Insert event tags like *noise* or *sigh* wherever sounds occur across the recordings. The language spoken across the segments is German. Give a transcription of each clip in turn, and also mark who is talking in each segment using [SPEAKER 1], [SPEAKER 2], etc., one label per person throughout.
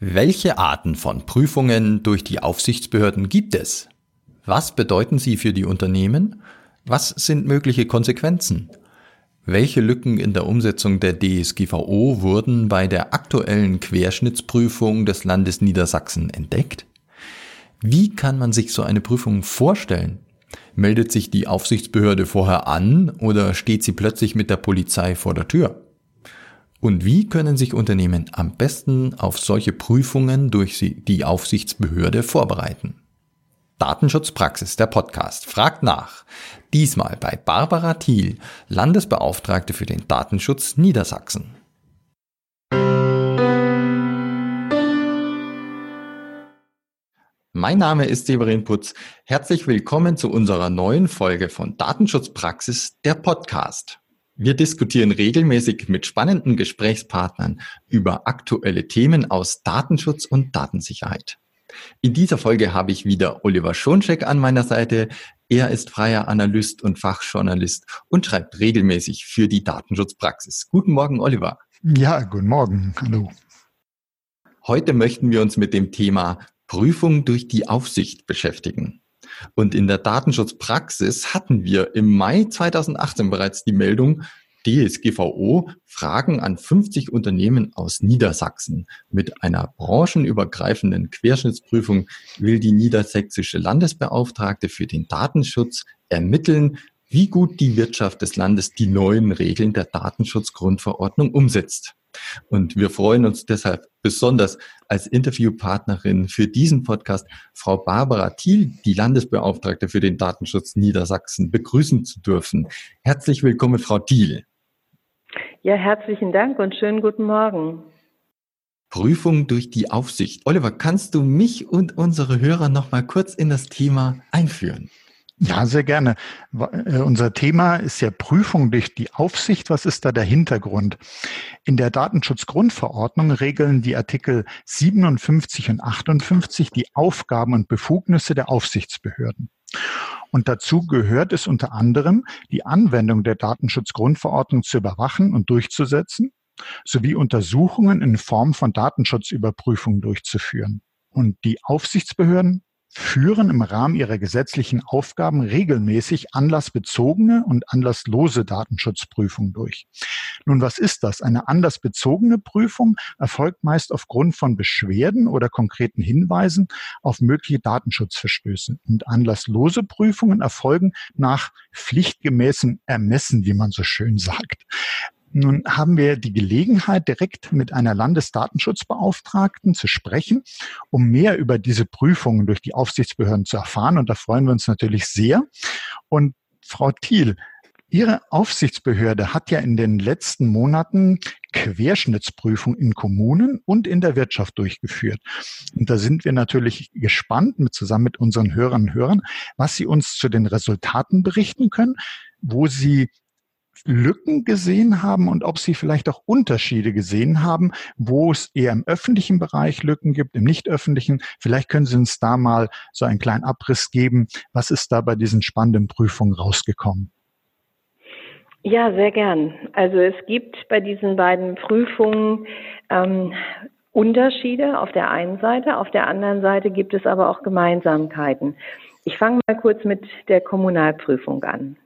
[SPEAKER 1] Welche Arten von Prüfungen durch die Aufsichtsbehörden gibt es? Was bedeuten sie für die Unternehmen? Was sind mögliche Konsequenzen? Welche Lücken in der Umsetzung der DSGVO wurden bei der aktuellen Querschnittsprüfung des Landes Niedersachsen entdeckt? Wie kann man sich so eine Prüfung vorstellen? Meldet sich die Aufsichtsbehörde vorher an oder steht sie plötzlich mit der Polizei vor der Tür? Und wie können sich Unternehmen am besten auf solche Prüfungen durch die Aufsichtsbehörde vorbereiten? Datenschutzpraxis, der Podcast, fragt nach. Diesmal bei Barbara Thiel, Landesbeauftragte für den Datenschutz Niedersachsen. Mein Name ist Severin Putz. Herzlich willkommen zu unserer neuen Folge von Datenschutzpraxis, der Podcast. Wir diskutieren regelmäßig mit spannenden Gesprächspartnern über aktuelle Themen aus Datenschutz und Datensicherheit. In dieser Folge habe ich wieder Oliver Schoncheck an meiner Seite. Er ist freier Analyst und Fachjournalist und schreibt regelmäßig für die Datenschutzpraxis. Guten Morgen, Oliver.
[SPEAKER 2] Ja, guten Morgen. Hallo.
[SPEAKER 1] Heute möchten wir uns mit dem Thema Prüfung durch die Aufsicht beschäftigen. Und in der Datenschutzpraxis hatten wir im Mai 2018 bereits die Meldung, DSGVO Fragen an 50 Unternehmen aus Niedersachsen. Mit einer branchenübergreifenden Querschnittsprüfung will die niedersächsische Landesbeauftragte für den Datenschutz ermitteln, wie gut die Wirtschaft des Landes die neuen Regeln der Datenschutzgrundverordnung umsetzt. Und wir freuen uns deshalb besonders als Interviewpartnerin für diesen Podcast Frau Barbara Thiel, die Landesbeauftragte für den Datenschutz Niedersachsen, begrüßen zu dürfen. Herzlich willkommen, Frau Thiel.
[SPEAKER 3] Ja, herzlichen Dank und schönen guten Morgen.
[SPEAKER 1] Prüfung durch die Aufsicht. Oliver, kannst du mich und unsere Hörer noch mal kurz in das Thema einführen?
[SPEAKER 2] Ja, sehr gerne. Äh, unser Thema ist ja Prüfung durch die Aufsicht. Was ist da der Hintergrund? In der Datenschutzgrundverordnung regeln die Artikel 57 und 58 die Aufgaben und Befugnisse der Aufsichtsbehörden. Und dazu gehört es unter anderem, die Anwendung der Datenschutzgrundverordnung zu überwachen und durchzusetzen, sowie Untersuchungen in Form von Datenschutzüberprüfungen durchzuführen. Und die Aufsichtsbehörden führen im Rahmen ihrer gesetzlichen Aufgaben regelmäßig anlassbezogene und anlasslose Datenschutzprüfungen durch. Nun, was ist das? Eine anlassbezogene Prüfung erfolgt meist aufgrund von Beschwerden oder konkreten Hinweisen auf mögliche Datenschutzverstöße. Und anlasslose Prüfungen erfolgen nach pflichtgemäßem Ermessen, wie man so schön sagt. Nun haben wir die Gelegenheit, direkt mit einer Landesdatenschutzbeauftragten zu sprechen, um mehr über diese Prüfungen durch die Aufsichtsbehörden zu erfahren. Und da freuen wir uns natürlich sehr. Und Frau Thiel, Ihre Aufsichtsbehörde hat ja in den letzten Monaten Querschnittsprüfung in Kommunen und in der Wirtschaft durchgeführt. Und da sind wir natürlich gespannt, mit, zusammen mit unseren Hörern und Hörern, was Sie uns zu den Resultaten berichten können, wo Sie Lücken gesehen haben und ob Sie vielleicht auch Unterschiede gesehen haben, wo es eher im öffentlichen Bereich Lücken gibt, im nicht öffentlichen. Vielleicht können Sie uns da mal so einen kleinen Abriss geben. Was ist da bei diesen spannenden Prüfungen rausgekommen?
[SPEAKER 3] Ja, sehr gern. Also es gibt bei diesen beiden Prüfungen ähm, Unterschiede auf der einen Seite, auf der anderen Seite gibt es aber auch Gemeinsamkeiten. Ich fange mal kurz mit der Kommunalprüfung an.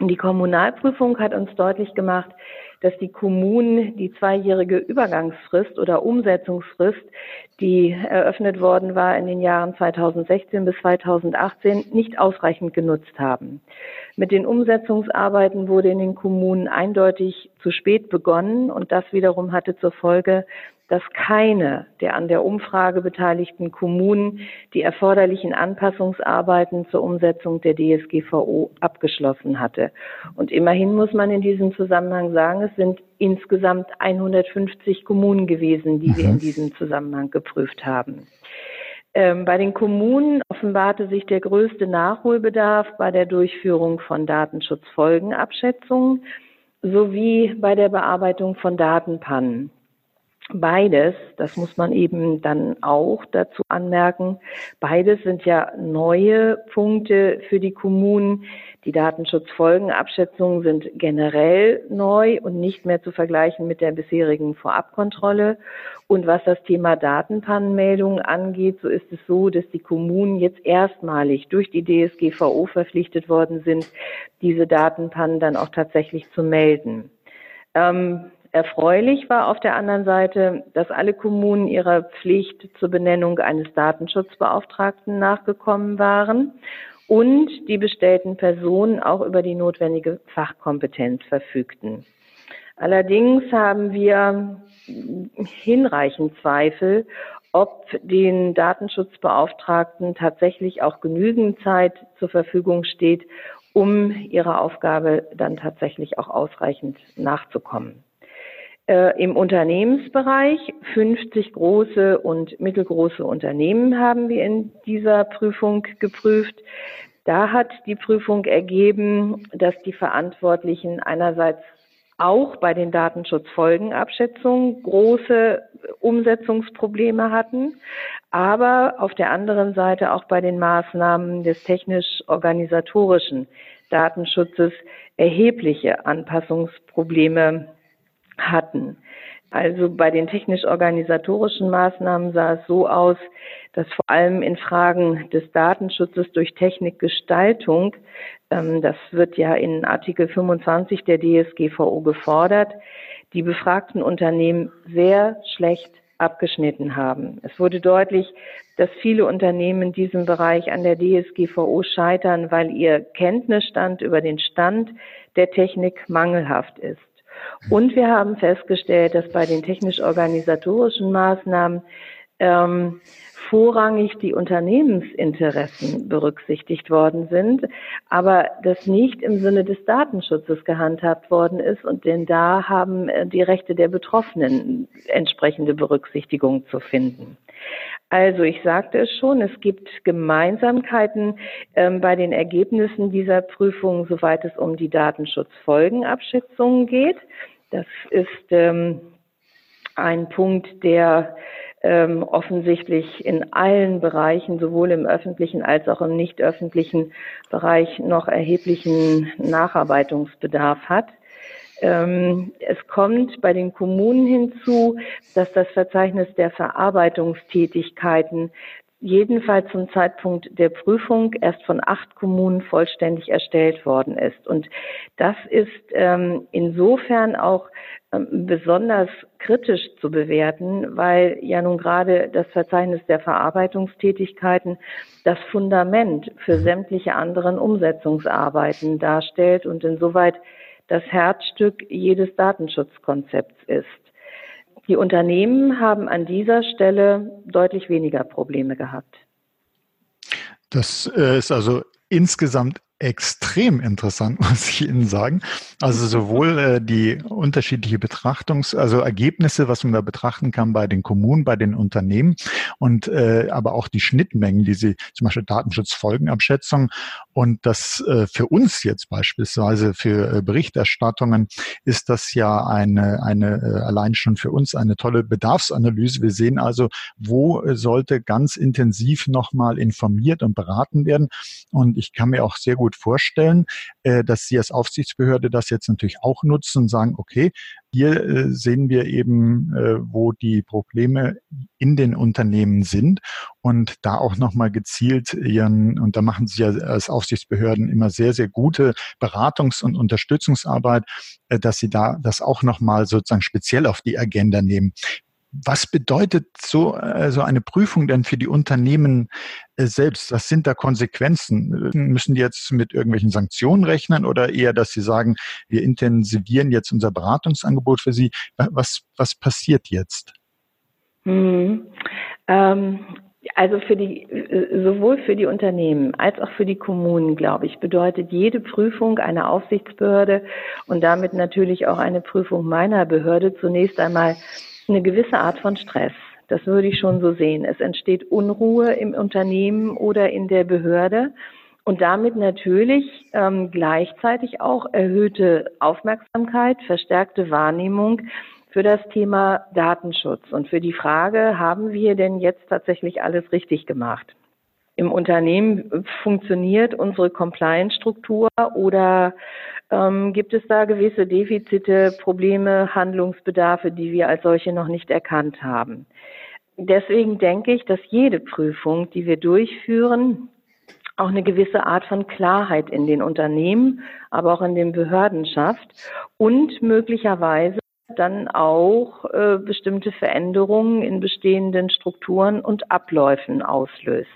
[SPEAKER 3] Die Kommunalprüfung hat uns deutlich gemacht, dass die Kommunen die zweijährige Übergangsfrist oder Umsetzungsfrist, die eröffnet worden war in den Jahren 2016 bis 2018, nicht ausreichend genutzt haben. Mit den Umsetzungsarbeiten wurde in den Kommunen eindeutig zu spät begonnen und das wiederum hatte zur Folge, dass keine der an der Umfrage beteiligten Kommunen die erforderlichen Anpassungsarbeiten zur Umsetzung der DSGVO abgeschlossen hatte. Und immerhin muss man in diesem Zusammenhang sagen, es sind insgesamt 150 Kommunen gewesen, die mhm. wir in mhm. diesem Zusammenhang geprüft haben. Ähm, bei den Kommunen offenbarte sich der größte Nachholbedarf bei der Durchführung von Datenschutzfolgenabschätzungen sowie bei der Bearbeitung von Datenpannen. Beides, das muss man eben dann auch dazu anmerken, beides sind ja neue Punkte für die Kommunen. Die Datenschutzfolgenabschätzungen sind generell neu und nicht mehr zu vergleichen mit der bisherigen Vorabkontrolle. Und was das Thema Datenpannenmeldungen angeht, so ist es so, dass die Kommunen jetzt erstmalig durch die DSGVO verpflichtet worden sind, diese Datenpannen dann auch tatsächlich zu melden. Ähm, Erfreulich war auf der anderen Seite, dass alle Kommunen ihrer Pflicht zur Benennung eines Datenschutzbeauftragten nachgekommen waren und die bestellten Personen auch über die notwendige Fachkompetenz verfügten. Allerdings haben wir hinreichend Zweifel, ob den Datenschutzbeauftragten tatsächlich auch genügend Zeit zur Verfügung steht, um ihrer Aufgabe dann tatsächlich auch ausreichend nachzukommen. Äh, Im Unternehmensbereich 50 große und mittelgroße Unternehmen haben wir in dieser Prüfung geprüft. Da hat die Prüfung ergeben, dass die Verantwortlichen einerseits auch bei den Datenschutzfolgenabschätzungen große Umsetzungsprobleme hatten, aber auf der anderen Seite auch bei den Maßnahmen des technisch-organisatorischen Datenschutzes erhebliche Anpassungsprobleme hatten. Also bei den technisch-organisatorischen Maßnahmen sah es so aus, dass vor allem in Fragen des Datenschutzes durch Technikgestaltung, ähm, das wird ja in Artikel 25 der DSGVO gefordert, die befragten Unternehmen sehr schlecht abgeschnitten haben. Es wurde deutlich, dass viele Unternehmen in diesem Bereich an der DSGVO scheitern, weil ihr Kenntnisstand über den Stand der Technik mangelhaft ist. Und wir haben festgestellt, dass bei den technisch-organisatorischen Maßnahmen ähm, vorrangig die Unternehmensinteressen berücksichtigt worden sind, aber das nicht im Sinne des Datenschutzes gehandhabt worden ist und denn da haben äh, die Rechte der Betroffenen entsprechende Berücksichtigung zu finden. Also ich sagte es schon, es gibt Gemeinsamkeiten ähm, bei den Ergebnissen dieser Prüfung, soweit es um die Datenschutzfolgenabschätzungen geht. Das ist ähm, ein Punkt, der ähm, offensichtlich in allen Bereichen, sowohl im öffentlichen als auch im nicht öffentlichen Bereich, noch erheblichen Nacharbeitungsbedarf hat. Ähm, es kommt bei den Kommunen hinzu, dass das Verzeichnis der Verarbeitungstätigkeiten jedenfalls zum Zeitpunkt der Prüfung erst von acht Kommunen vollständig erstellt worden ist. Und das ist ähm, insofern auch ähm, besonders kritisch zu bewerten, weil ja nun gerade das Verzeichnis der Verarbeitungstätigkeiten das Fundament für sämtliche anderen Umsetzungsarbeiten darstellt und insoweit das Herzstück jedes Datenschutzkonzepts ist. Die Unternehmen haben an dieser Stelle deutlich weniger Probleme gehabt.
[SPEAKER 2] Das äh, ist also insgesamt extrem interessant, *laughs* muss ich Ihnen sagen. Also sowohl äh, die unterschiedliche Betrachtungs-, also Ergebnisse, was man da betrachten kann bei den Kommunen, bei den Unternehmen und äh, aber auch die Schnittmengen, die sie zum Beispiel Datenschutzfolgenabschätzung und das äh, für uns jetzt beispielsweise für äh, Berichterstattungen ist das ja eine, eine äh, allein schon für uns eine tolle Bedarfsanalyse. Wir sehen also, wo sollte ganz intensiv nochmal informiert und beraten werden. Und ich kann mir auch sehr gut vorstellen, äh, dass Sie als Aufsichtsbehörde das jetzt natürlich auch nutzen und sagen, okay, hier äh, sehen wir eben, äh, wo die Probleme in den Unternehmen sind und da auch nochmal gezielt ihren, und da machen Sie ja als Aufsichtsbehörden immer sehr, sehr gute Beratungs- und Unterstützungsarbeit, dass Sie da das auch nochmal sozusagen speziell auf die Agenda nehmen. Was bedeutet so also eine Prüfung denn für die Unternehmen äh, selbst? Was sind da Konsequenzen? Müssen die jetzt mit irgendwelchen Sanktionen rechnen oder eher, dass sie sagen, wir intensivieren jetzt unser Beratungsangebot für sie? Was, was passiert jetzt?
[SPEAKER 3] Hm. Ähm, also für die, sowohl für die Unternehmen als auch für die Kommunen, glaube ich, bedeutet jede Prüfung einer Aufsichtsbehörde und damit natürlich auch eine Prüfung meiner Behörde zunächst einmal eine gewisse Art von Stress. Das würde ich schon so sehen. Es entsteht Unruhe im Unternehmen oder in der Behörde und damit natürlich ähm, gleichzeitig auch erhöhte Aufmerksamkeit, verstärkte Wahrnehmung für das Thema Datenschutz und für die Frage, haben wir denn jetzt tatsächlich alles richtig gemacht? Im Unternehmen funktioniert unsere Compliance-Struktur oder ähm, gibt es da gewisse Defizite, Probleme, Handlungsbedarfe, die wir als solche noch nicht erkannt haben? Deswegen denke ich, dass jede Prüfung, die wir durchführen, auch eine gewisse Art von Klarheit in den Unternehmen, aber auch in den Behörden schafft und möglicherweise dann auch äh, bestimmte Veränderungen in bestehenden Strukturen und Abläufen auslöst.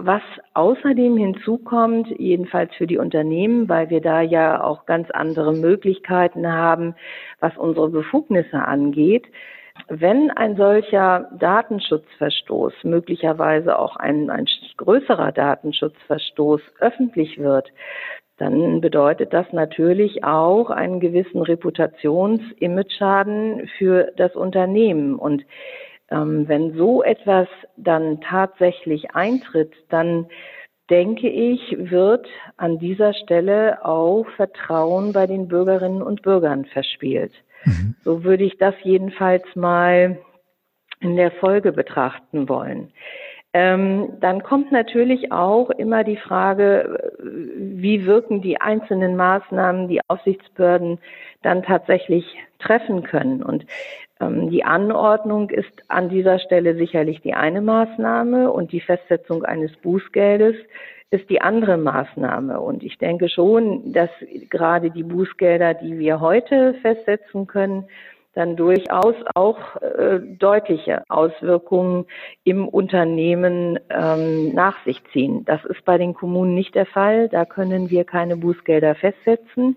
[SPEAKER 3] Was außerdem hinzukommt, jedenfalls für die Unternehmen, weil wir da ja auch ganz andere Möglichkeiten haben, was unsere Befugnisse angeht, wenn ein solcher Datenschutzverstoß, möglicherweise auch ein, ein größerer Datenschutzverstoß öffentlich wird, dann bedeutet das natürlich auch einen gewissen Reputations-Image-Schaden für das Unternehmen. Und ähm, wenn so etwas dann tatsächlich eintritt, dann denke ich, wird an dieser Stelle auch Vertrauen bei den Bürgerinnen und Bürgern verspielt. Mhm. So würde ich das jedenfalls mal in der Folge betrachten wollen. Ähm, dann kommt natürlich auch immer die Frage, wie wirken die einzelnen Maßnahmen, die Aufsichtsbehörden dann tatsächlich treffen können. Und die Anordnung ist an dieser Stelle sicherlich die eine Maßnahme und die Festsetzung eines Bußgeldes ist die andere Maßnahme. Und ich denke schon, dass gerade die Bußgelder, die wir heute festsetzen können, dann durchaus auch äh, deutliche Auswirkungen im Unternehmen ähm, nach sich ziehen. Das ist bei den Kommunen nicht der Fall. Da können wir keine Bußgelder festsetzen.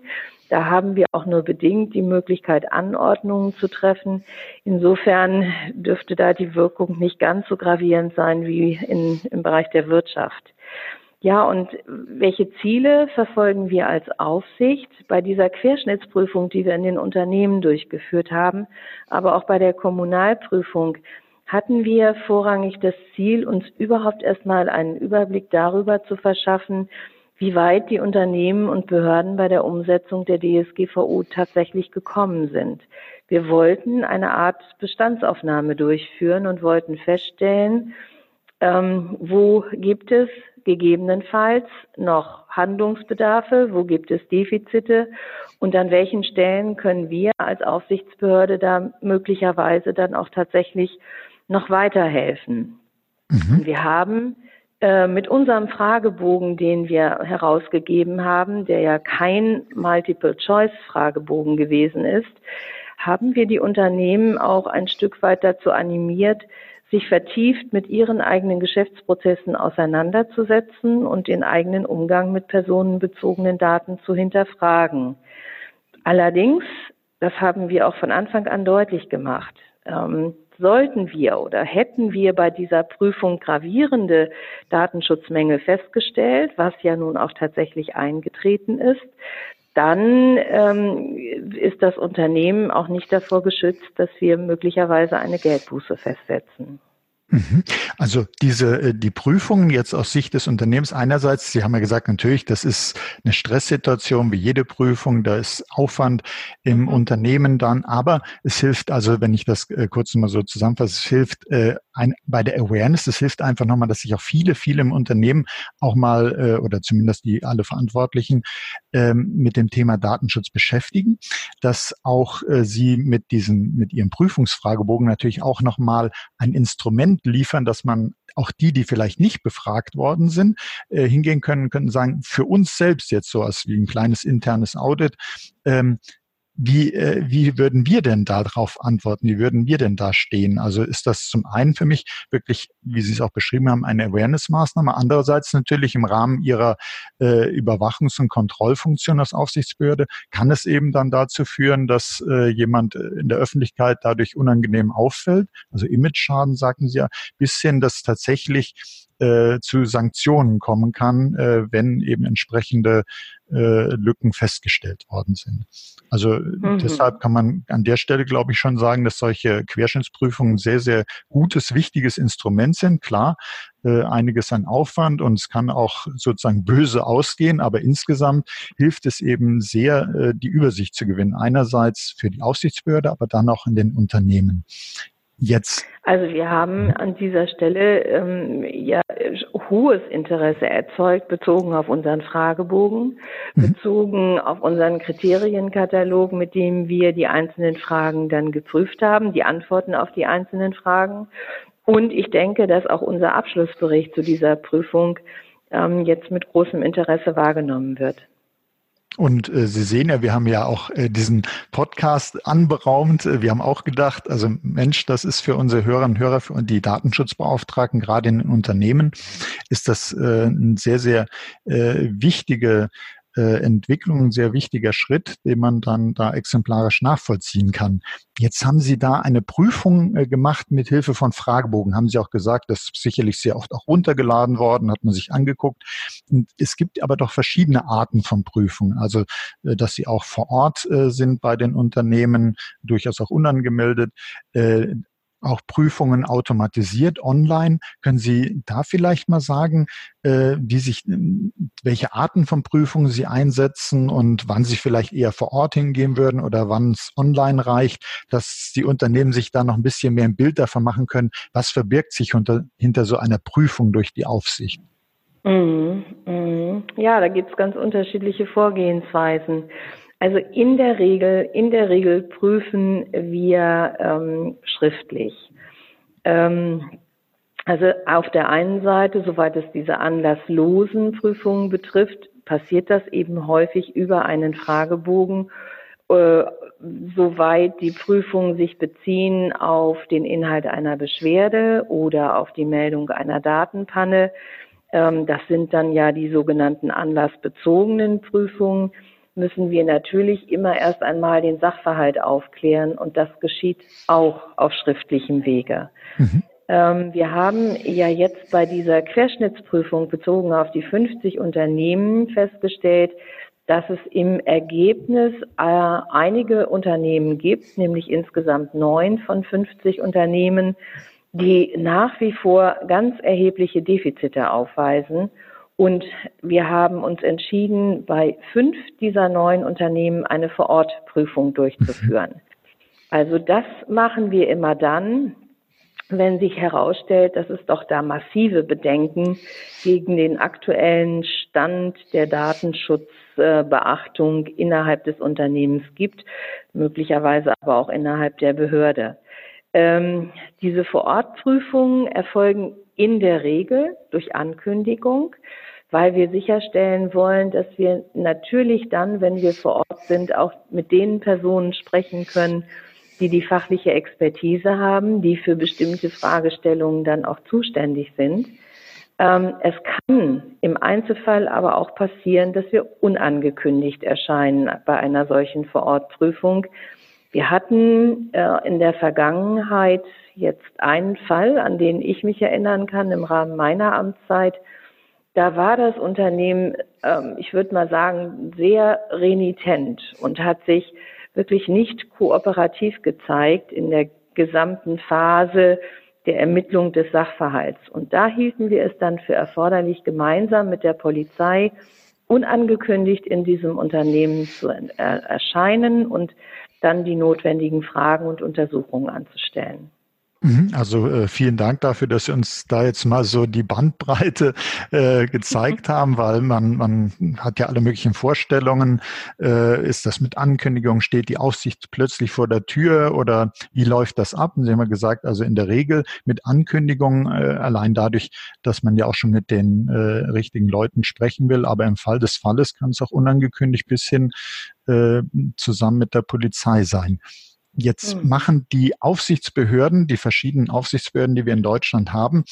[SPEAKER 3] Da haben wir auch nur bedingt die Möglichkeit, Anordnungen zu treffen. Insofern dürfte da die Wirkung nicht ganz so gravierend sein wie in, im Bereich der Wirtschaft. Ja, und welche Ziele verfolgen wir als Aufsicht bei dieser Querschnittsprüfung, die wir in den Unternehmen durchgeführt haben, aber auch bei der Kommunalprüfung? Hatten wir vorrangig das Ziel, uns überhaupt erstmal einen Überblick darüber zu verschaffen, wie weit die Unternehmen und Behörden bei der Umsetzung der DSGVO tatsächlich gekommen sind. Wir wollten eine Art Bestandsaufnahme durchführen und wollten feststellen, ähm, wo gibt es gegebenenfalls noch Handlungsbedarfe, wo gibt es Defizite und an welchen Stellen können wir als Aufsichtsbehörde da möglicherweise dann auch tatsächlich noch weiterhelfen. Mhm. Wir haben äh, mit unserem Fragebogen, den wir herausgegeben haben, der ja kein Multiple-Choice-Fragebogen gewesen ist, haben wir die Unternehmen auch ein Stück weit dazu animiert, sich vertieft mit ihren eigenen Geschäftsprozessen auseinanderzusetzen und den eigenen Umgang mit personenbezogenen Daten zu hinterfragen. Allerdings, das haben wir auch von Anfang an deutlich gemacht, ähm, sollten wir oder hätten wir bei dieser Prüfung gravierende Datenschutzmängel festgestellt, was ja nun auch tatsächlich eingetreten ist, dann ähm, ist das Unternehmen auch nicht davor geschützt, dass wir möglicherweise eine Geldbuße festsetzen.
[SPEAKER 2] Mhm. Also diese äh, die Prüfungen jetzt aus Sicht des Unternehmens einerseits, Sie haben ja gesagt, natürlich, das ist eine Stresssituation wie jede Prüfung, da ist Aufwand im mhm. Unternehmen dann, aber es hilft also, wenn ich das äh, kurz mal so zusammenfasse, es hilft äh, ein, bei der Awareness, es hilft einfach nochmal, dass sich auch viele, viele im Unternehmen auch mal äh, oder zumindest die alle Verantwortlichen ähm, mit dem Thema Datenschutz beschäftigen, dass auch äh, sie mit diesen mit ihrem Prüfungsfragebogen natürlich auch nochmal ein Instrument liefern, dass man auch die, die vielleicht nicht befragt worden sind, äh, hingehen können, können sagen, für uns selbst jetzt so als wie ein kleines internes Audit, ähm, wie, äh, wie würden wir denn darauf antworten? Wie würden wir denn da stehen? Also ist das zum einen für mich wirklich, wie Sie es auch beschrieben haben, eine Awareness-Maßnahme. Andererseits natürlich im Rahmen Ihrer äh, Überwachungs- und Kontrollfunktion als Aufsichtsbehörde kann es eben dann dazu führen, dass äh, jemand in der Öffentlichkeit dadurch unangenehm auffällt. Also Image-Schaden, sagten Sie ja, bis hin, dass tatsächlich äh, zu Sanktionen kommen kann, äh, wenn eben entsprechende äh, Lücken festgestellt worden sind. Also mhm. deshalb kann man an der Stelle, glaube ich, schon sagen, dass solche Querschnittsprüfungen sehr, sehr gutes, wichtiges Instrument sind. Klar, äh, einiges an Aufwand und es kann auch sozusagen böse ausgehen, aber insgesamt hilft es eben sehr, äh, die Übersicht zu gewinnen. Einerseits für die Aufsichtsbehörde, aber dann auch in den Unternehmen jetzt?
[SPEAKER 3] Also wir haben an dieser Stelle ähm, ja hohes Interesse erzeugt, bezogen auf unseren Fragebogen, mhm. bezogen auf unseren Kriterienkatalog, mit dem wir die einzelnen Fragen dann geprüft haben, die Antworten auf die einzelnen Fragen. Und ich denke, dass auch unser Abschlussbericht zu dieser Prüfung ähm, jetzt mit großem Interesse wahrgenommen wird.
[SPEAKER 2] Und äh, Sie sehen ja, wir haben ja auch äh, diesen Podcast anberaumt. Wir haben auch gedacht, also Mensch, das ist für unsere Hörerinnen und Hörer, für die Datenschutzbeauftragten, gerade in den Unternehmen, ist das äh, ein sehr, sehr äh, wichtige äh, Entwicklung ein sehr wichtiger Schritt, den man dann da exemplarisch nachvollziehen kann. Jetzt haben Sie da eine Prüfung äh, gemacht mit Hilfe von Fragebogen. Haben Sie auch gesagt, das ist sicherlich sehr oft auch runtergeladen worden, hat man sich angeguckt. Und es gibt aber doch verschiedene Arten von Prüfungen. Also, äh, dass Sie auch vor Ort sind bei den Unternehmen, durchaus auch unangemeldet. Auch Prüfungen automatisiert online. Können Sie da vielleicht mal sagen, äh, wie sich, welche Arten von Prüfungen Sie einsetzen und wann Sie vielleicht eher vor Ort hingehen würden oder wann es online reicht, dass die Unternehmen sich da noch ein bisschen mehr ein Bild davon machen können, was verbirgt sich unter, hinter so einer Prüfung durch die Aufsicht?
[SPEAKER 3] Mhm, mh. Ja, da gibt es ganz unterschiedliche Vorgehensweisen. Also in der Regel, in der Regel prüfen wir ähm, schriftlich. Ähm, also auf der einen Seite, soweit es diese anlasslosen Prüfungen betrifft, passiert das eben häufig über einen Fragebogen, äh, soweit die Prüfungen sich beziehen auf den Inhalt einer Beschwerde oder auf die Meldung einer Datenpanne. Ähm, das sind dann ja die sogenannten anlassbezogenen Prüfungen müssen wir natürlich immer erst einmal den Sachverhalt aufklären und das geschieht auch auf schriftlichem Wege. Mhm. Ähm, wir haben ja jetzt bei dieser Querschnittsprüfung bezogen auf die 50 Unternehmen festgestellt, dass es im Ergebnis äh, einige Unternehmen gibt, nämlich insgesamt neun von 50 Unternehmen, die nach wie vor ganz erhebliche Defizite aufweisen und wir haben uns entschieden, bei fünf dieser neuen Unternehmen eine Vorortprüfung durchzuführen. *laughs* Also das machen wir immer dann, wenn sich herausstellt, dass es doch da massive Bedenken gegen den aktuellen Stand der Datenschutzbeachtung innerhalb des Unternehmens gibt, möglicherweise aber auch innerhalb der Behörde. Ähm, diese Vorortprüfungen erfolgen in der Regel durch Ankündigung weil wir sicherstellen wollen, dass wir natürlich dann, wenn wir vor Ort sind, auch mit den Personen sprechen können, die die fachliche Expertise haben, die für bestimmte Fragestellungen dann auch zuständig sind. Ähm, es kann im Einzelfall aber auch passieren, dass wir unangekündigt erscheinen bei einer solchen Vorortprüfung. Wir hatten äh, in der Vergangenheit jetzt einen Fall, an den ich mich erinnern kann im Rahmen meiner Amtszeit, da war das Unternehmen, ähm, ich würde mal sagen, sehr renitent und hat sich wirklich nicht kooperativ gezeigt in der gesamten Phase der Ermittlung des Sachverhalts. Und da hielten wir es dann für erforderlich, gemeinsam mit der Polizei unangekündigt in diesem Unternehmen zu erscheinen und dann die notwendigen Fragen und Untersuchungen anzustellen.
[SPEAKER 2] Mhm, also äh, vielen Dank dafür, dass Sie uns da jetzt mal so die Bandbreite äh, gezeigt mhm. haben, weil man, man hat ja alle möglichen Vorstellungen. Äh, ist das mit Ankündigung, steht die Aufsicht plötzlich vor der Tür oder wie läuft das ab? Und Sie haben ja gesagt, also in der Regel mit Ankündigung, äh, allein dadurch, dass man ja auch schon mit den äh, richtigen Leuten sprechen will, aber im Fall des Falles kann es auch unangekündigt bis hin äh, zusammen mit der Polizei sein. Jetzt mhm. machen die Aufsichtsbehörden, die verschiedenen Aufsichtsbehörden, die wir in Deutschland haben,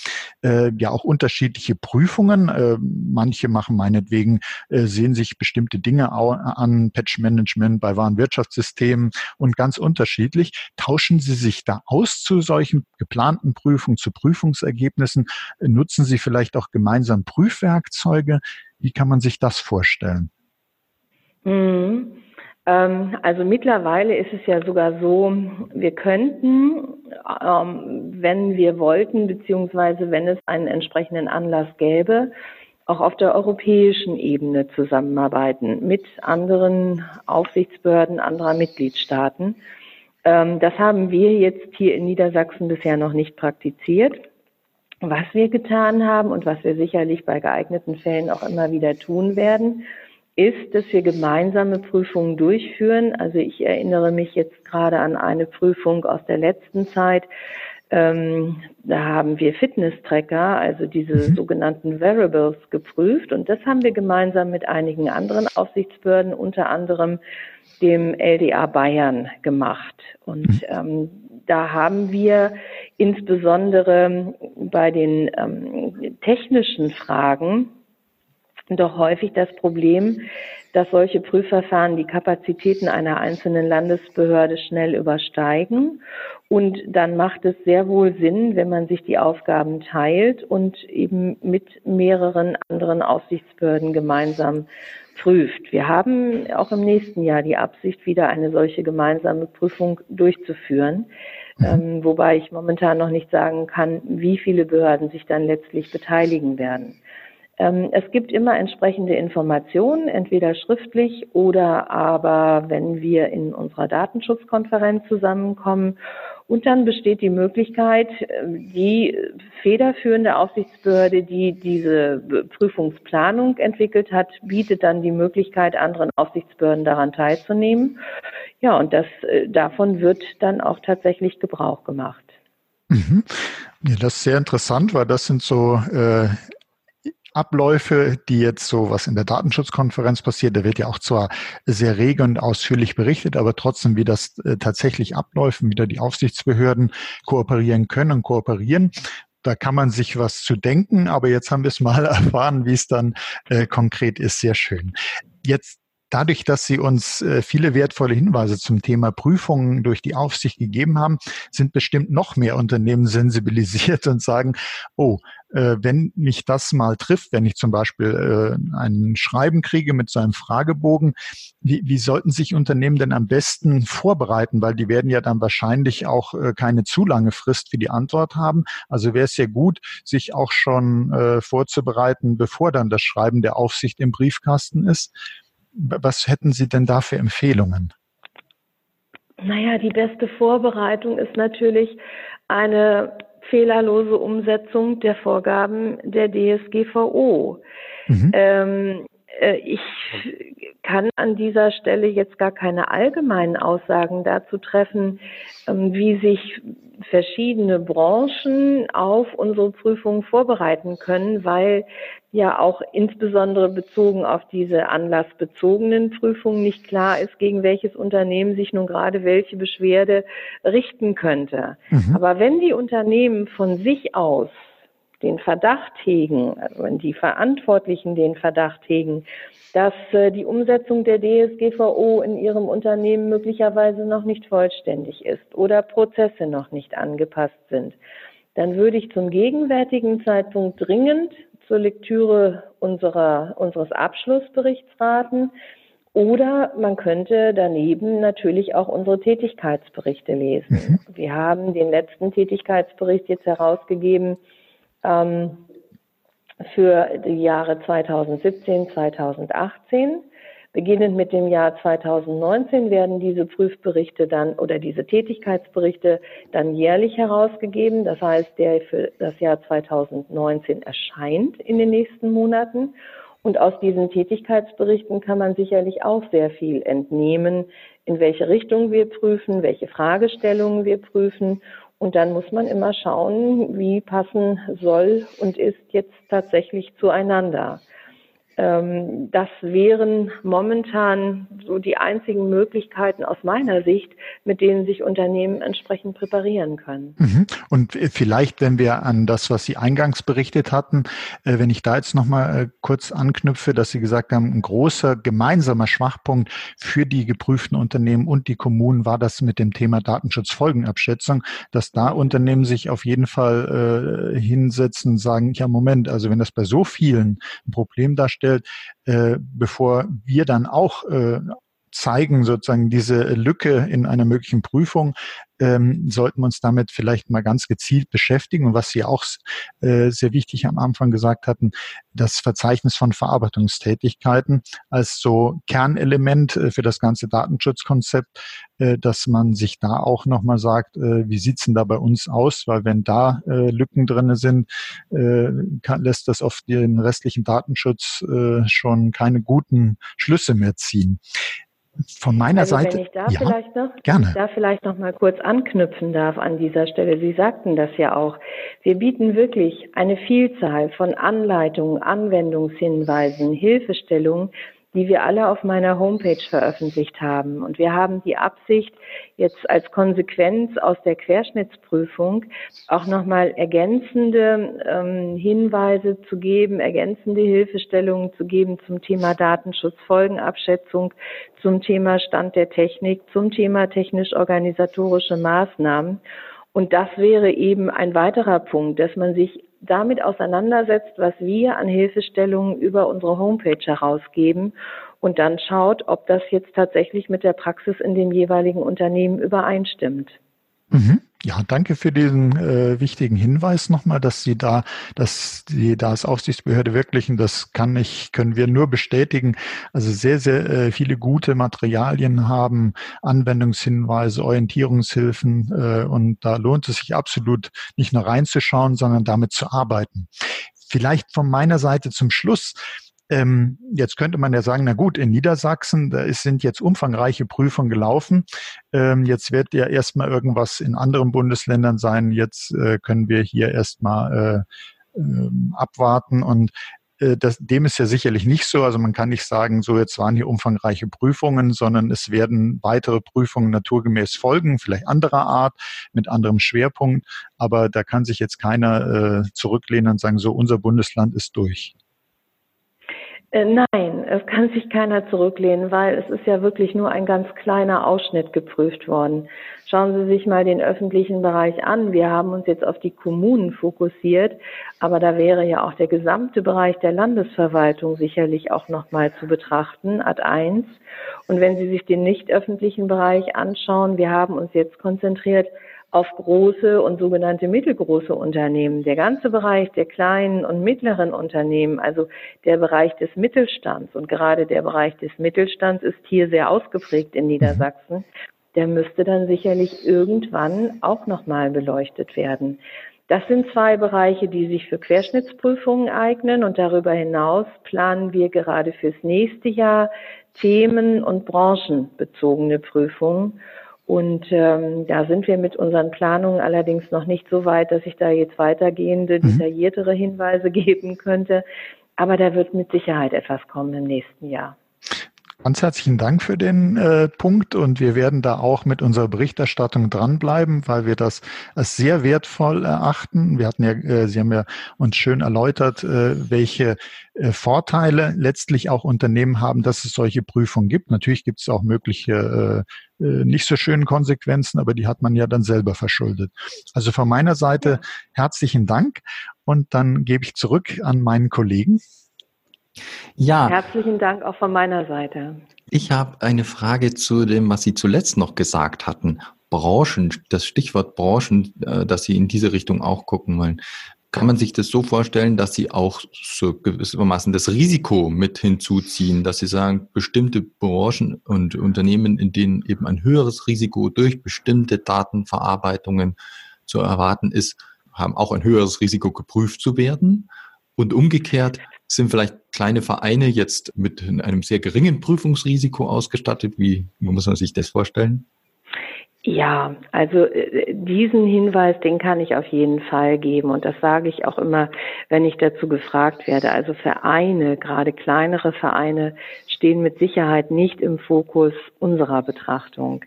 [SPEAKER 2] äh, ja auch unterschiedliche Prüfungen. Äh, manche machen meinetwegen, äh, sehen sich bestimmte Dinge an, Patch-Management bei Warenwirtschaftssystemen und ganz unterschiedlich. Tauschen Sie sich da aus zu solchen geplanten Prüfungen, zu Prüfungsergebnissen? Nutzen Sie vielleicht auch gemeinsam Prüfwerkzeuge? Wie kann man sich das vorstellen?
[SPEAKER 3] Mhm. Ähm, also mittlerweile ist es ja sogar so, wir könnten, ähm, wenn wir wollten, beziehungsweise wenn es einen entsprechenden Anlass gäbe, auch auf der europäischen Ebene zusammenarbeiten mit anderen Aufsichtsbehörden anderer Mitgliedstaaten. Ähm, das haben wir jetzt hier in Niedersachsen bisher noch nicht praktiziert. Was wir getan haben und was wir sicherlich bei geeigneten Fällen auch immer wieder tun werden, ist, dass wir gemeinsame Prüfungen durchführen. Also ich erinnere mich jetzt gerade an eine Prüfung aus der letzten Zeit. Ähm, da haben wir Fitness-Tracker, also diese mhm. sogenannten Variables, geprüft. Und das haben wir gemeinsam mit einigen anderen Aufsichtsbehörden, unter anderem dem LDA Bayern, gemacht. Und mhm. ähm, da haben wir insbesondere bei den ähm, technischen Fragen doch häufig das Problem, dass solche Prüfverfahren die Kapazitäten einer einzelnen Landesbehörde schnell übersteigen. Und dann macht es sehr wohl Sinn, wenn man sich die Aufgaben teilt und eben mit mehreren anderen Aufsichtsbehörden gemeinsam prüft. Wir haben auch im nächsten Jahr die Absicht, wieder eine solche gemeinsame Prüfung durchzuführen. Mhm. Ähm, wobei ich momentan noch nicht sagen kann, wie viele Behörden sich dann letztlich beteiligen werden. Ähm, es gibt immer entsprechende Informationen, entweder schriftlich oder aber, wenn wir in unserer Datenschutzkonferenz zusammenkommen. Und dann besteht die Möglichkeit, ähm, die federführende Aufsichtsbehörde, die diese Prüfungsplanung entwickelt hat, bietet dann die Möglichkeit, anderen Aufsichtsbehörden daran teilzunehmen. Ja, und das, äh, davon wird dann auch tatsächlich Gebrauch gemacht.
[SPEAKER 2] Mhm. Ja, das ist sehr interessant, weil das sind so äh, Abläufe, die jetzt so was in der Datenschutzkonferenz passiert, da wird ja auch zwar sehr rege und ausführlich berichtet, aber trotzdem, wie das äh, tatsächlich abläuft, wie da die Aufsichtsbehörden kooperieren können und kooperieren. Da kann man sich was zu denken, aber jetzt haben wir es mal *laughs* erfahren, wie es dann äh, konkret ist. Sehr schön. Jetzt Dadurch, dass Sie uns äh, viele wertvolle Hinweise zum Thema Prüfungen durch die Aufsicht gegeben haben, sind bestimmt noch mehr Unternehmen sensibilisiert und sagen, oh, äh, wenn mich das mal trifft, wenn ich zum Beispiel äh, ein Schreiben kriege mit so einem Fragebogen, wie, wie sollten sich Unternehmen denn am besten vorbereiten? Weil die werden ja dann wahrscheinlich auch keine zu lange Frist für die Antwort haben. Also wäre es ja gut, sich auch schon vorzubereiten, bevor dann das Schreiben der Aufsicht im Briefkasten ist. Was hätten Sie denn da für Empfehlungen?
[SPEAKER 3] Naja, die beste Vorbereitung ist natürlich eine fehlerlose Umsetzung der Vorgaben der DSGVO. Mhm. Ähm, äh, ich kann an dieser Stelle jetzt gar keine allgemeinen Aussagen dazu treffen, ähm, wie sich verschiedene Branchen auf unsere Prüfungen vorbereiten können, weil ja auch insbesondere bezogen auf diese anlassbezogenen Prüfungen nicht klar ist, gegen welches Unternehmen sich nun gerade welche Beschwerde richten könnte. Mhm. Aber wenn die Unternehmen von sich aus den Verdacht hegen, also wenn die Verantwortlichen den Verdacht hegen, dass äh, die Umsetzung der DSGVO in ihrem Unternehmen möglicherweise noch nicht vollständig ist oder Prozesse noch nicht angepasst sind, dann würde ich zum gegenwärtigen Zeitpunkt dringend zur Lektüre unserer, unseres Abschlussberichts raten. Oder man könnte daneben natürlich auch unsere Tätigkeitsberichte lesen. Mhm. Wir haben den letzten Tätigkeitsbericht jetzt herausgegeben ähm, für die Jahre 2017, 2018. Beginnend mit dem Jahr 2019 werden diese Prüfberichte dann oder diese Tätigkeitsberichte dann jährlich herausgegeben. Das heißt, der für das Jahr 2019 erscheint in den nächsten Monaten. Und aus diesen Tätigkeitsberichten kann man sicherlich auch sehr viel entnehmen, in welche Richtung wir prüfen, welche Fragestellungen wir prüfen. Und dann muss man immer schauen, wie passen soll und ist jetzt tatsächlich zueinander. Ähm, das wären momentan so die einzigen Möglichkeiten aus meiner Sicht, mit denen sich Unternehmen entsprechend präparieren können.
[SPEAKER 2] Mhm. Und vielleicht, wenn wir an das, was Sie eingangs berichtet hatten, äh, wenn ich da jetzt nochmal äh, kurz anknüpfe, dass Sie gesagt haben, ein großer gemeinsamer Schwachpunkt für die geprüften Unternehmen und die Kommunen war das mit dem Thema Datenschutzfolgenabschätzung, dass da Unternehmen sich auf jeden Fall äh, hinsetzen und sagen, ja Moment, also wenn das bei so vielen ein Problem darstellt, bevor wir dann auch äh, zeigen, sozusagen diese Lücke in einer möglichen Prüfung, ähm, sollten wir uns damit vielleicht mal ganz gezielt beschäftigen. Und was Sie auch äh, sehr wichtig am Anfang gesagt hatten, das Verzeichnis von Verarbeitungstätigkeiten als so Kernelement äh, für das ganze Datenschutzkonzept, äh, dass man sich da auch nochmal sagt, äh, wie sieht's denn da bei uns aus? Weil wenn da äh, Lücken drinne sind, äh, kann, lässt das auf den restlichen Datenschutz äh, schon keine guten Schlüsse mehr ziehen. Von meiner
[SPEAKER 3] also,
[SPEAKER 2] Seite.
[SPEAKER 3] Wenn ich da ja, vielleicht noch,
[SPEAKER 2] gerne.
[SPEAKER 3] da vielleicht noch mal kurz anknüpfen darf an dieser Stelle. Sie sagten das ja auch. Wir bieten wirklich eine Vielzahl von Anleitungen, Anwendungshinweisen, Hilfestellungen, die wir alle auf meiner Homepage veröffentlicht haben. Und wir haben die Absicht, jetzt als Konsequenz aus der Querschnittsprüfung auch nochmal ergänzende ähm, Hinweise zu geben, ergänzende Hilfestellungen zu geben zum Thema Datenschutzfolgenabschätzung, zum Thema Stand der Technik, zum Thema technisch-organisatorische Maßnahmen. Und das wäre eben ein weiterer Punkt, dass man sich damit auseinandersetzt, was wir an Hilfestellungen über unsere Homepage herausgeben und dann schaut, ob das jetzt tatsächlich mit der Praxis in dem jeweiligen Unternehmen übereinstimmt.
[SPEAKER 2] Mhm. Ja, danke für diesen äh, wichtigen Hinweis nochmal, dass Sie da, dass Sie da als Aufsichtsbehörde wirklich, und das kann ich, können wir nur bestätigen, also sehr, sehr äh, viele gute Materialien haben, Anwendungshinweise, Orientierungshilfen äh, und da lohnt es sich absolut nicht nur reinzuschauen, sondern damit zu arbeiten. Vielleicht von meiner Seite zum Schluss ähm, jetzt könnte man ja sagen, na gut, in Niedersachsen, da ist, sind jetzt umfangreiche Prüfungen gelaufen. Ähm, jetzt wird ja erstmal irgendwas in anderen Bundesländern sein. Jetzt äh, können wir hier erstmal äh, äh, abwarten und äh, das, dem ist ja sicherlich nicht so. Also man kann nicht sagen, so jetzt waren hier umfangreiche Prüfungen, sondern es werden weitere Prüfungen naturgemäß folgen, vielleicht anderer Art, mit anderem Schwerpunkt. Aber da kann sich jetzt keiner äh, zurücklehnen und sagen, so unser Bundesland ist durch.
[SPEAKER 3] Äh, nein, es kann sich keiner zurücklehnen, weil es ist ja wirklich nur ein ganz kleiner Ausschnitt geprüft worden. Schauen Sie sich mal den öffentlichen Bereich an. Wir haben uns jetzt auf die Kommunen fokussiert, aber da wäre ja auch der gesamte Bereich der Landesverwaltung sicherlich auch nochmal zu betrachten, ad eins. Und wenn Sie sich den nicht öffentlichen Bereich anschauen, wir haben uns jetzt konzentriert auf große und sogenannte mittelgroße Unternehmen. Der ganze Bereich der kleinen und mittleren Unternehmen, also der Bereich des Mittelstands und gerade der Bereich des Mittelstands ist hier sehr ausgeprägt in Niedersachsen. Der müsste dann sicherlich irgendwann auch nochmal beleuchtet werden. Das sind zwei Bereiche, die sich für Querschnittsprüfungen eignen und darüber hinaus planen wir gerade fürs nächste Jahr Themen- und branchenbezogene Prüfungen. Und ähm, da sind wir mit unseren Planungen allerdings noch nicht so weit, dass ich da jetzt weitergehende, mhm. detailliertere Hinweise *laughs* geben könnte. Aber da wird mit Sicherheit etwas kommen im nächsten Jahr.
[SPEAKER 2] Ganz herzlichen Dank für den äh, Punkt und wir werden da auch mit unserer Berichterstattung dranbleiben, weil wir das als sehr wertvoll erachten. Wir hatten ja, äh, Sie haben ja uns schön erläutert, äh, welche äh, Vorteile letztlich auch Unternehmen haben, dass es solche Prüfungen gibt. Natürlich gibt es auch mögliche äh, äh, nicht so schönen Konsequenzen, aber die hat man ja dann selber verschuldet. Also von meiner Seite herzlichen Dank und dann gebe ich zurück an meinen Kollegen.
[SPEAKER 3] Ja. Herzlichen Dank auch von meiner Seite.
[SPEAKER 1] Ich habe eine Frage zu dem, was Sie zuletzt noch gesagt hatten. Branchen, das Stichwort Branchen, äh, dass Sie in diese Richtung auch gucken wollen. Kann man sich das so vorstellen, dass Sie auch so gewissermaßen das Risiko mit hinzuziehen, dass Sie sagen, bestimmte Branchen und Unternehmen, in denen eben ein höheres Risiko durch bestimmte Datenverarbeitungen zu erwarten ist, haben auch ein höheres Risiko geprüft zu werden? Und umgekehrt sind vielleicht kleine Vereine jetzt mit einem sehr geringen Prüfungsrisiko ausgestattet? Wie, muss man sich das vorstellen?
[SPEAKER 3] Ja, also äh, diesen Hinweis, den kann ich auf jeden Fall geben. Und das sage ich auch immer, wenn ich dazu gefragt werde. Also Vereine, gerade kleinere Vereine, stehen mit Sicherheit nicht im Fokus unserer Betrachtung.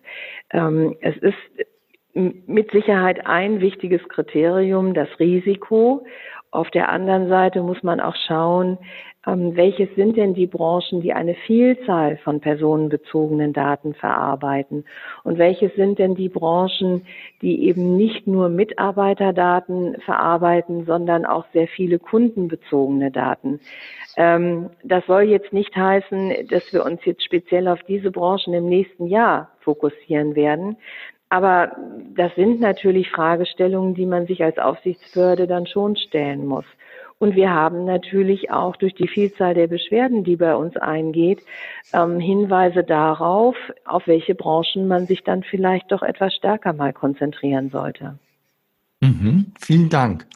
[SPEAKER 3] Ähm, es ist mit Sicherheit ein wichtiges Kriterium, das Risiko. Auf der anderen Seite muss man auch schauen, ähm, welches sind denn die Branchen, die eine Vielzahl von personenbezogenen Daten verarbeiten? Und welches sind denn die Branchen, die eben nicht nur Mitarbeiterdaten verarbeiten, sondern auch sehr viele kundenbezogene Daten? Ähm, das soll jetzt nicht heißen, dass wir uns jetzt speziell auf diese Branchen im nächsten Jahr fokussieren werden. Aber das sind natürlich Fragestellungen, die man sich als Aufsichtsbehörde dann schon stellen muss. Und wir haben natürlich auch durch die Vielzahl der Beschwerden, die bei uns eingeht, ähm, Hinweise darauf, auf welche Branchen man sich dann vielleicht doch etwas stärker mal konzentrieren sollte.
[SPEAKER 1] Mhm, vielen Dank.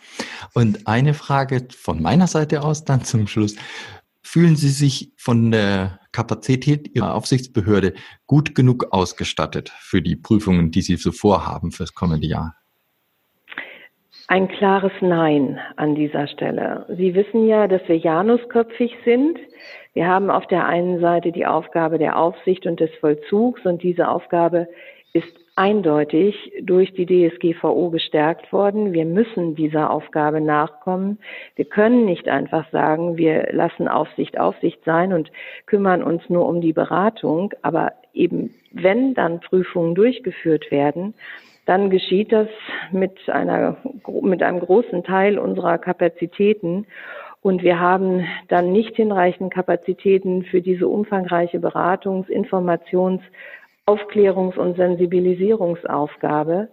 [SPEAKER 1] Und eine Frage von meiner Seite aus dann zum Schluss. Fühlen Sie sich von der Kapazität Ihrer Aufsichtsbehörde gut genug ausgestattet für die Prüfungen, die Sie so vorhaben fürs kommende Jahr?
[SPEAKER 3] Ein klares Nein an dieser Stelle. Sie wissen ja, dass wir janusköpfig sind. Wir haben auf der einen Seite die Aufgabe der Aufsicht und des Vollzugs und diese Aufgabe ist eindeutig durch die DSGVO gestärkt worden. Wir müssen dieser Aufgabe nachkommen. Wir können nicht einfach sagen, wir lassen Aufsicht Aufsicht sein und kümmern uns nur um die Beratung. Aber eben, wenn dann Prüfungen durchgeführt werden, dann geschieht das mit einer, mit einem großen Teil unserer Kapazitäten. Und wir haben dann nicht hinreichend Kapazitäten für diese umfangreiche Beratungs-, Informations-, Aufklärungs- und Sensibilisierungsaufgabe.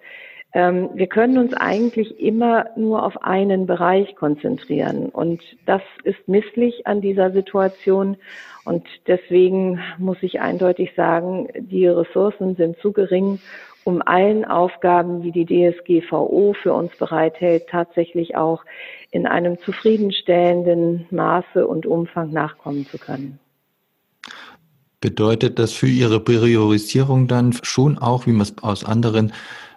[SPEAKER 3] Ähm, wir können uns eigentlich immer nur auf einen Bereich konzentrieren. Und das ist misslich an dieser Situation. Und deswegen muss ich eindeutig sagen, die Ressourcen sind zu gering, um allen Aufgaben, die die DSGVO für uns bereithält, tatsächlich auch in einem zufriedenstellenden Maße und Umfang nachkommen zu können.
[SPEAKER 1] Bedeutet das für Ihre Priorisierung dann schon auch, wie man es aus anderen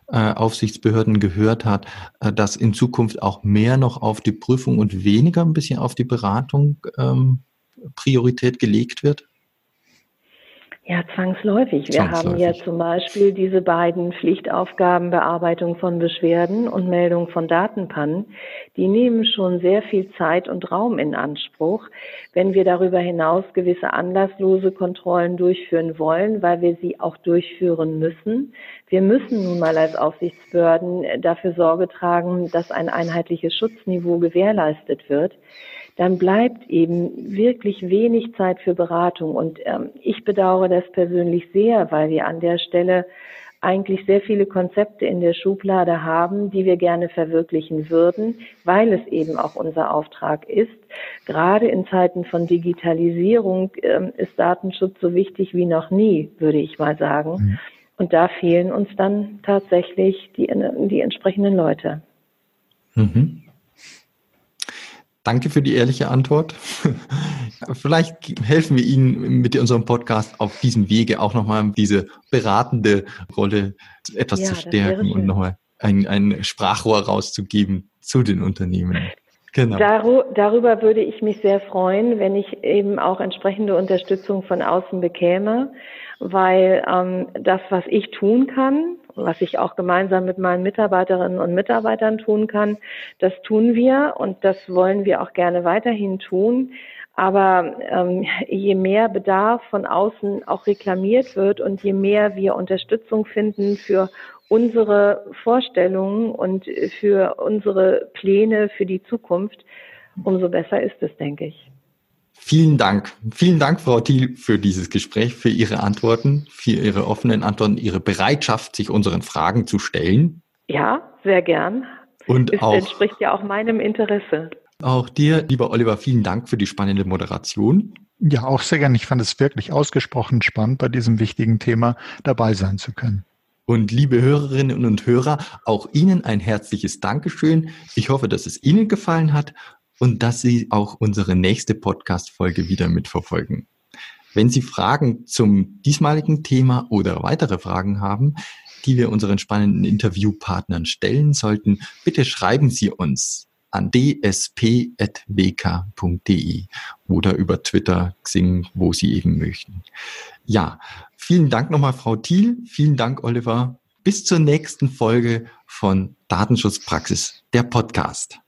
[SPEAKER 1] äh, Aufsichtsbehörden gehört hat, äh, dass in Zukunft auch mehr noch auf die Prüfung und weniger ein bisschen auf die Beratung ähm, Priorität gelegt wird?
[SPEAKER 3] Ja, zwangsläufig. Wir zwangsläufig. haben ja zum Beispiel diese beiden Pflichtaufgaben Bearbeitung von Beschwerden und Meldung von Datenpannen. Die nehmen schon sehr viel Zeit und Raum in Anspruch, wenn wir darüber hinaus gewisse anlasslose Kontrollen durchführen wollen, weil wir sie auch durchführen müssen. Wir müssen nun mal als Aufsichtsbehörden dafür Sorge tragen, dass ein einheitliches Schutzniveau gewährleistet wird dann bleibt eben wirklich wenig Zeit für Beratung. Und ähm, ich bedauere das persönlich sehr, weil wir an der Stelle eigentlich sehr viele Konzepte in der Schublade haben, die wir gerne verwirklichen würden, weil es eben auch unser Auftrag ist. Gerade in Zeiten von Digitalisierung ähm, ist Datenschutz so wichtig wie noch nie, würde ich mal sagen. Mhm. Und da fehlen uns dann tatsächlich die, die entsprechenden Leute.
[SPEAKER 1] Mhm. Danke für die ehrliche Antwort. *laughs* Vielleicht helfen wir Ihnen mit unserem Podcast auf diesem Wege auch nochmal diese beratende Rolle etwas ja, zu stärken und nochmal ein, ein Sprachrohr rauszugeben zu den Unternehmen.
[SPEAKER 3] Genau. darüber würde ich mich sehr freuen, wenn ich eben auch entsprechende Unterstützung von außen bekäme, weil ähm, das, was ich tun kann, was ich auch gemeinsam mit meinen Mitarbeiterinnen und Mitarbeitern tun kann, das tun wir und das wollen wir auch gerne weiterhin tun. Aber ähm, je mehr Bedarf von außen auch reklamiert wird und je mehr wir Unterstützung finden für unsere Vorstellungen und für unsere Pläne für die Zukunft, umso besser ist es, denke ich.
[SPEAKER 1] Vielen Dank. Vielen Dank, Frau Thiel, für dieses Gespräch, für Ihre Antworten, für Ihre offenen Antworten, Ihre Bereitschaft, sich unseren Fragen zu stellen.
[SPEAKER 3] Ja, sehr gern.
[SPEAKER 1] Und
[SPEAKER 3] es
[SPEAKER 1] auch,
[SPEAKER 3] entspricht ja auch meinem Interesse.
[SPEAKER 1] Auch dir, lieber Oliver, vielen Dank für die spannende Moderation.
[SPEAKER 2] Ja, auch sehr gern. Ich fand es wirklich ausgesprochen spannend, bei diesem wichtigen Thema dabei sein zu können.
[SPEAKER 1] Und liebe Hörerinnen und Hörer, auch Ihnen ein herzliches Dankeschön. Ich hoffe, dass es Ihnen gefallen hat und dass Sie auch unsere nächste Podcast-Folge wieder mitverfolgen. Wenn Sie Fragen zum diesmaligen Thema oder weitere Fragen haben, die wir unseren spannenden Interviewpartnern stellen sollten, bitte schreiben Sie uns an dsp.wk.de oder über Twitter, Xing, wo Sie eben möchten. Ja, vielen Dank nochmal, Frau Thiel. Vielen Dank, Oliver. Bis zur nächsten Folge von Datenschutzpraxis, der Podcast.